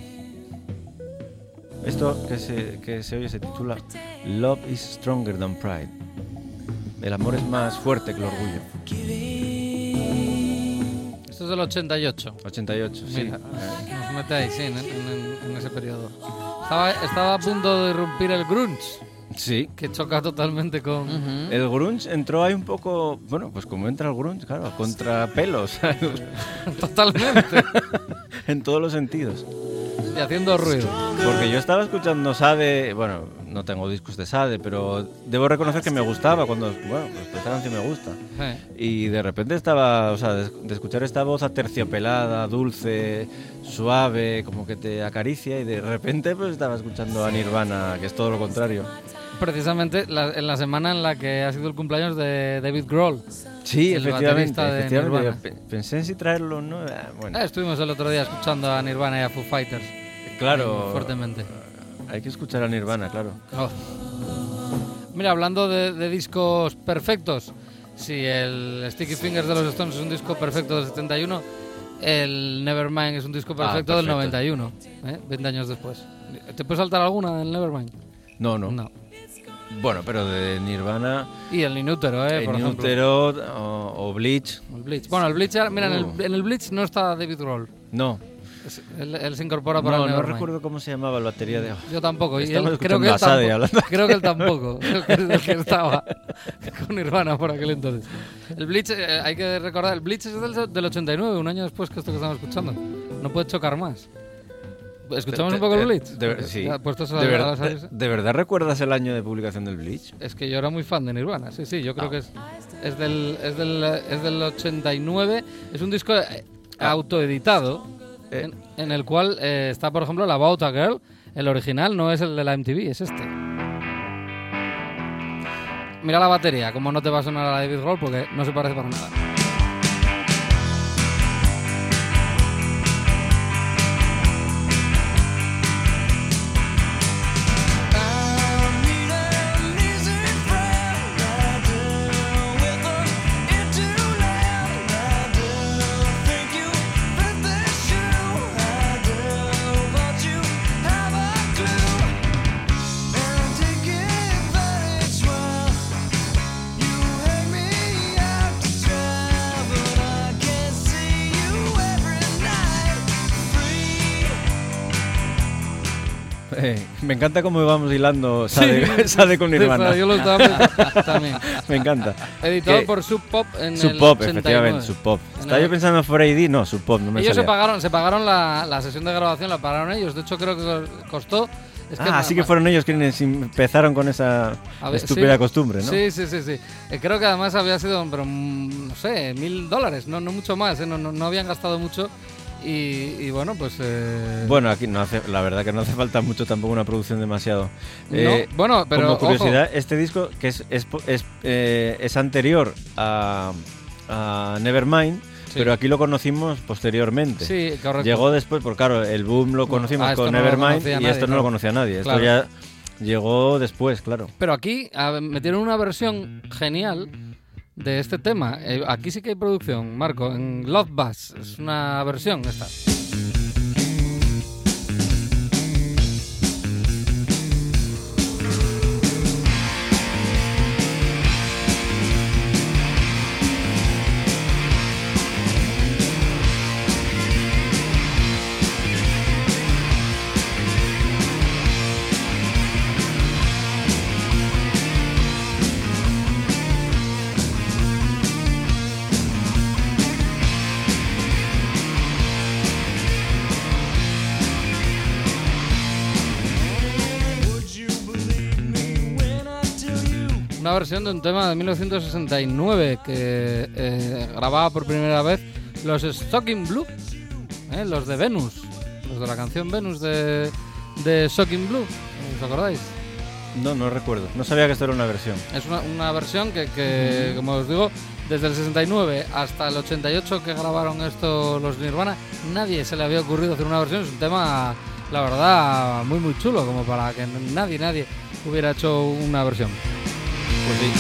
Esto que se, que se oye se titula Love is Stronger Than Pride. El amor es más fuerte que el orgullo. Esto es del 88. 88, sí. Mira, nos mete ahí, sí, en, en- en ese periodo. Estaba, estaba a punto de irrumpir el grunge, Sí. que choca totalmente con... El grunge entró ahí un poco, bueno, pues como entra el grunge, claro, a contrapelos, [laughs] Totalmente. [laughs] en todos los sentidos. y haciendo ruido. Porque yo estaba escuchando Sade, bueno, no tengo discos de Sade, pero debo reconocer que me gustaba cuando, bueno, pues esta canción me gusta. Sí. Y de repente estaba, o sea, de, de escuchar esta voz aterciopelada, dulce, suave, como que te acaricia y de repente pues estaba escuchando a Nirvana, que es todo lo contrario. Precisamente la- en la semana en la que ha sido el cumpleaños de David Grohl. Sí, El efectivamente, de efectivamente. Pensé en si traerlo o no. ah, bueno, Ah, estuvimos el otro día escuchando a Nirvana y a Foo Fighters. claro. Fuertemente. Hay que escuchar a Nirvana, claro. Oh. Mira, hablando de, de discos perfectos, si el Sticky Fingers de los Stones es un disco perfecto del 71, el Nevermind es un disco perfecto, del perfecto. 91, ¿eh? 20 años después. ¿Te puede saltar alguna del Nevermind? No, no. Bueno, pero de Nirvana, Y el Inútero, ¿eh? Por. Útero o, o Bleach, El Bleach. Bueno, el Bleach, mira, en, Uh. el, en el Bleach no está David Grohl. no. Él, él se incorpora para No, el no recuerdo cómo se llamaba el batería de... Yo tampoco. Y él- [laughs] creo, que él tampoco creo que él tampoco. Creo que el que estaba [laughs] con Nirvana por aquel entonces. El Bleach, eh, hay que recordar, el Bleach es del, del 89, un año después que esto que estamos escuchando. No puede chocar más. ¿Escuchamos un poco el Eh, Bleach? de- sí. ¿De, verdad, de verdad recuerdas el año de publicación del Bleach? Es que yo era muy fan de Nirvana, sí, sí, yo Ah. creo que es, es, del, es, del, es del 89. Es un disco eh, Ah. autoeditado Eh. en, el cual eh, está, por ejemplo, la About a Girl. El original no es el de la MTV, es este. Mira la batería, como no te va a sonar a la David Grohl porque no se parece para nada. Me encanta cómo vamos hilando Sade, Sade [laughs] con Sí, Nirvana. pero yo lo estaba pensando también. [laughs] me encanta. Editado Que- por Sub Pop en Sub el Pop, 89. efectivamente, Sub Pop. Estaba el- yo pensando en 4AD, no, Sub Pop, no me Ellos se pagaron, se pagaron la, la sesión de grabación, la pagaron ellos. De hecho, creo que costó. es ah, así que fueron ellos quienes empezaron con esa ver, estúpida sí. costumbre, ¿no? Sí, sí, sí, sí. Eh, creo que además había sido, pero mm, no sé, mil dólares, no, no mucho más, eh, no, no, no habían gastado mucho. Y, y bueno, pues. eh, Bueno, aquí no hace, la verdad que no hace falta mucho tampoco una producción demasiado. no, Eh, bueno, pero. como ojo, curiosidad, este disco que es, es, es, eh, es anterior a, a Nevermind, Sí. pero aquí lo conocimos posteriormente. Sí, correcto. Llegó después, porque claro, el boom lo conocimos ah, esto con no Nevermind y nadie, esto no claro. lo conocía nadie. Esto Claro. ya llegó después, claro. Pero aquí metieron una versión genial de este tema. Eh, aquí sí que hay producción, Marco, en Love Bus. Es una versión esta. Una versión de un tema de 1969 que eh, grababa por primera vez los Stocking Blue, eh, los de Venus, los de la canción Venus de, de Shocking Blue. ¿Os acordáis? No, no recuerdo. No sabía que esto era una versión. Es una, una versión que, que, como os digo, desde el 69 hasta el 88 que grabaron esto los Nirvana, nadie se le había ocurrido hacer una versión. Es un tema, la verdad, muy muy chulo, como para que nadie, nadie hubiera hecho una versión. Pues sí.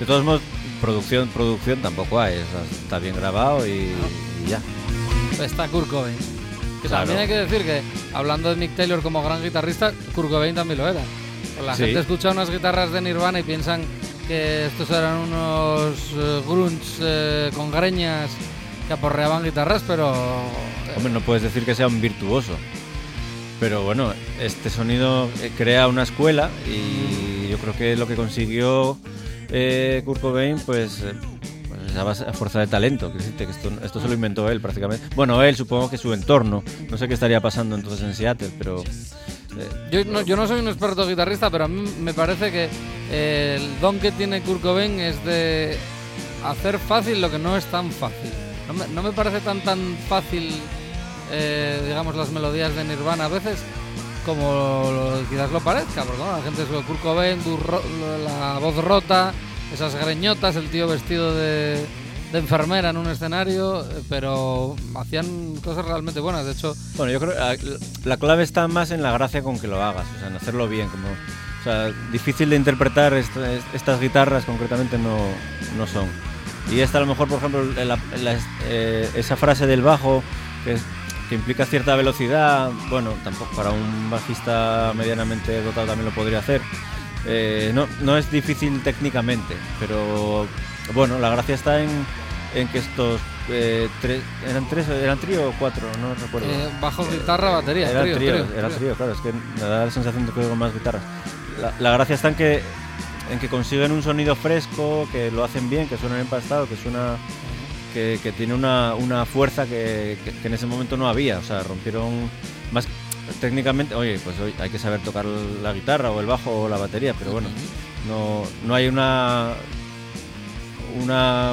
De todos modos, producción, producción tampoco hay. o sea, está bien grabado y, y ya. Está Kurt Cobain. Que Claro. también hay que decir que, hablando de Mick Taylor como gran guitarrista, Kurt Cobain también lo era. La Sí. gente escucha unas guitarras de Nirvana y piensan que estos eran unos eh, grunts eh, con greñas que aporreaban guitarras, pero... eh, Hombre, no puedes decir que sea un virtuoso. Pero bueno, este sonido crea una escuela y yo creo que lo que consiguió eh, Kurt Cobain, pues, eh, pues a, fuerza de talento. que esto, esto se lo inventó él prácticamente. Bueno, él, supongo que su entorno. No sé qué estaría pasando entonces en Seattle, pero... eh, Yo no, soy un experto guitarrista, pero a mí me parece que eh, el don que tiene Kurt Cobain es de hacer fácil lo que no es tan fácil. No me, no parece tan tan fácil, digamos, las melodías de Nirvana a veces como lo- quizás lo parezca, porque la gente es Kurt Cobain, la voz rota, esas greñotas, el tío vestido de, de enfermera en un escenario, eh, pero hacían cosas realmente buenas. De hecho, Bueno, yo creo que la clave está más en la gracia con que lo hagas, o sea, en hacerlo bien. Como, o sea, difícil de interpretar est- estas guitarras concretamente no, no son. Y esta a lo mejor, por ejemplo, la- la- eh, esa frase del bajo que, es- que implica cierta velocidad, bueno, tampoco para un bajista medianamente dotado también lo podría hacer. Eh, no, no es difícil técnicamente, pero bueno, la gracia está en, en que estos eh, tres, eran tres, eran trío o cuatro, no recuerdo. eh, bajo guitarra, batería. Era trío, trío, trío, era trío. claro, es que me da la sensación de que oigo más guitarras. La, la gracia está en que, en que consiguen un sonido fresco, que lo hacen bien, que suena empastado, que suena que, tiene una, una fuerza que, en ese momento no había, o sea, rompieron más técnicamente, oye, pues hay que saber tocar la guitarra o el bajo o la batería, pero bueno, no, no hay una una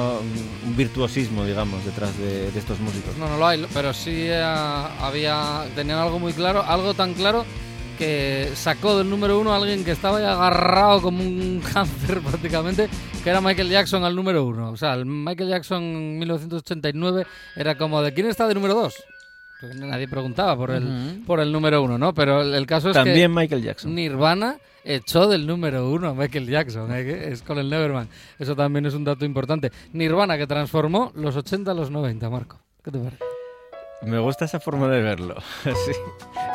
un virtuosismo, digamos, detrás de, de estos músicos. No, no lo hay, pero sí eh, había tenían algo muy claro, algo tan claro que sacó del número uno a alguien que estaba ya agarrado como un [laughs] cáncer prácticamente, que era Michael Jackson al número uno. O sea, el Michael Jackson en 1989 era como de quién está de número dos. Porque Nadie preguntaba por el, por el número uno, ¿no? Pero el, el caso es que También Michael Jackson. Nirvana echó del número uno a Michael Jackson, ¿eh? que es con el Neverman. Eso también es un dato importante. Nirvana que transformó los 80 a los 90, Marco. ¿Qué te parece? Me gusta esa forma de verlo. [laughs] sí.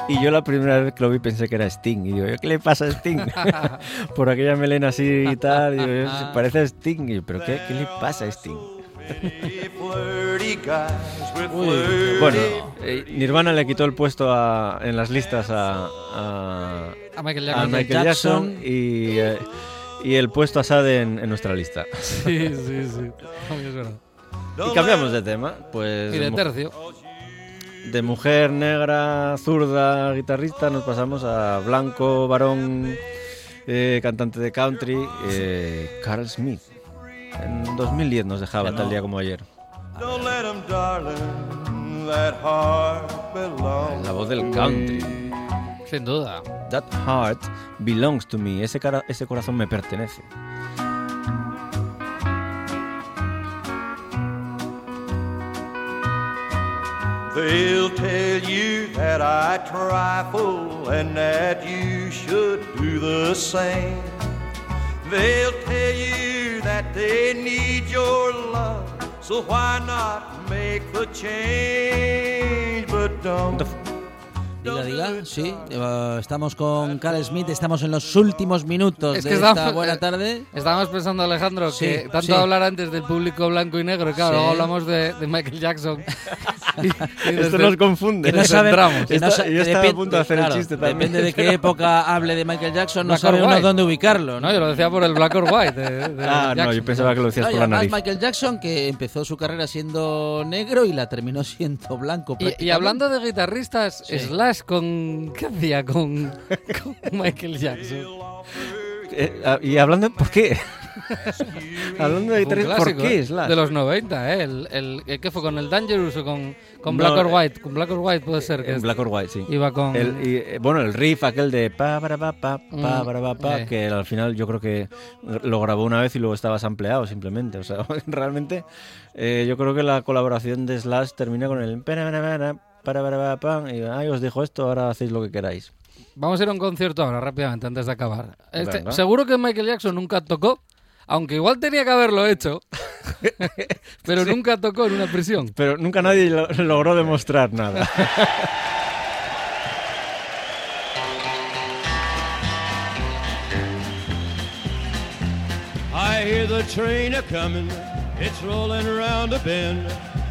Y yo la primera vez que lo vi pensé que era Sting. Y digo, ¿qué le pasa a Sting? [laughs] Por aquella melena así y tal. Y digo, "Se parece Sting. Y ¿pero qué, qué le pasa a Sting? [laughs] with Bueno, eh, Nirvana le quitó el puesto a- en las listas a, a, A Michael Jackson. Michael Jackson, y, eh, y el puesto a Sade en, en nuestra lista. Sí, sí, sí. Y cambiamos de tema. Pues Y de tercio. De mujer negra, zurda, guitarrista, nos pasamos a blanco, varón, eh, cantante de country, eh, Carl Smith. En 2010 nos dejaba, tal día como ayer. 'em, darling. That heart belongs La voz del to country. me. Sin duda. That heart belongs to me. Ese, cara- ese corazón me pertenece. They'll tell you that I trifle and that you should do the same. They'll tell you that they need your love, so why not make the change? But don't. Diga, diga, sí. eh, Estamos con Carl Smith, estamos en los últimos minutos Es de esta buena eh, tarde. Estábamos pensando, Alejandro, Sí, que tanto sí. hablar antes del público blanco y negro, claro, Sí. hablamos de, de Michael Jackson. [laughs] Y- y Esto nos confunde. Que no yo estaba a punto de hacer el chiste también. Depende de qué [laughs] época hable de Michael Jackson, no Black sabe or uno white. dónde ubicarlo. ¿no? No, yo lo decía por el Black or White. de- de [laughs] Ah, no, Jackson. yo pensaba que lo decías No, por la nariz. Michael Jackson que empezó su carrera siendo negro y la terminó siendo blanco. Y, y hablando de guitarristas, Sí. Slash con. ¿Qué hacía con, con Michael Jackson? Eh, ah, y hablando, ¿por qué? hablando de guitarristas, ¿por qué ¿eh? Slash? De los 90, ¿eh? El, el, el- ¿Qué fue? ¿Con el Dangerous o con, con No, Black or eh, White? Con Black or White puede ser. Que En Black or White, sí. Iba con. El, y, eh, bueno, el riff aquel de pa para pa pa pa Mm, para pa pa eh. que al final yo creo que lo grabó una vez y luego estaba sampleado simplemente. O sea, [laughs] realmente eh, yo creo que la colaboración de Slash termina con el para para para para para pa, pa, y ay, os dejo esto, ahora hacéis lo que queráis. Vamos a ir a un concierto ahora, rápidamente, antes de acabar. Este- seguro que Michael Jackson nunca tocó aunque igual tenía que haberlo hecho, [laughs] pero nunca tocó en una prisión. Pero nunca nadie lo- logró demostrar nada. [laughs] I hear the train a comin', it's rollin' around a bend.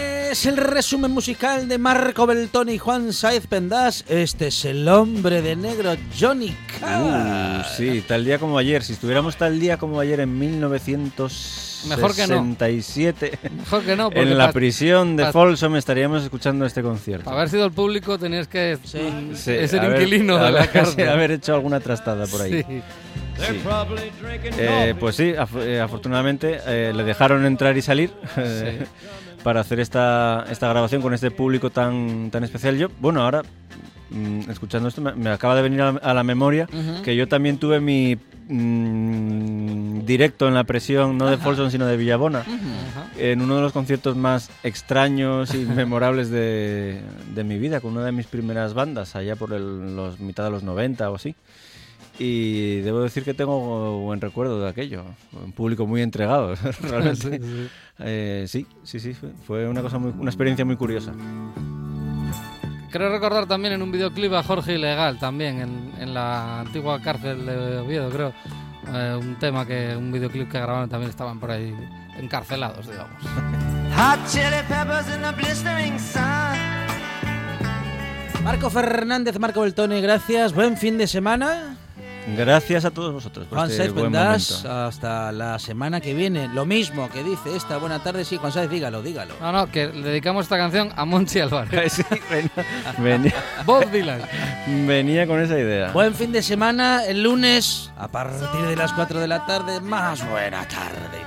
Es el resumen musical de Marco Beltoni y Juan Saez Pendas. Este es el hombre de negro, Johnny Uh, Cash. sí, tal día como ayer. Si estuviéramos tal día como ayer en 1967, Mejor que no, porque en la prisión de Folsom estaríamos escuchando este concierto. para haber sido el público tenías que Sí, ser haber- inquilino de la [laughs] cárcel. haber hecho alguna trastada por ahí. Sí. Sí. Eh, pues sí, af- eh, afortunadamente eh, le dejaron entrar y salir eh, [laughs] para hacer esta, esta grabación con este público tan, tan especial. Yo, bueno, ahora mm, escuchando esto me, me acaba de venir a la, a la memoria que yo también tuve mi mm, directo en la presión, no de Folsom sino de Villabona, Ajá. en uno de los conciertos más extraños y [laughs] memorables de, de mi vida, con una de mis primeras bandas, allá por el- los mitad de los 90 o así. Y debo decir que tengo buen recuerdo de aquello. Un público muy entregado, [laughs] realmente. Sí, sí. Eh, sí, sí, sí. Fue, una cosa muy, una experiencia muy curiosa. Creo recordar también en un videoclip a Jorge Ilegal, también en, en la antigua cárcel de Oviedo, creo. Eh, un tema que, un videoclip que grabaron también estaban por ahí encarcelados, digamos. [laughs] Hot chili peppers in the blistering sun. Marco Fernández, Marco Beltoni, gracias. Buen fin de semana. Gracias a todos vosotros por Juan este buen momento. hasta la semana que viene. Lo mismo que dice esta buena tarde. Sí, Juan Saez, dígalo, dígalo. No, no, que le dedicamos esta canción a Monchi Álvarez. [laughs] Sí, venía, [laughs] venía, Bob Dylan. venía con esa idea. Buen fin de semana. El lunes, a partir de las 4 de la tarde, más buena tarde.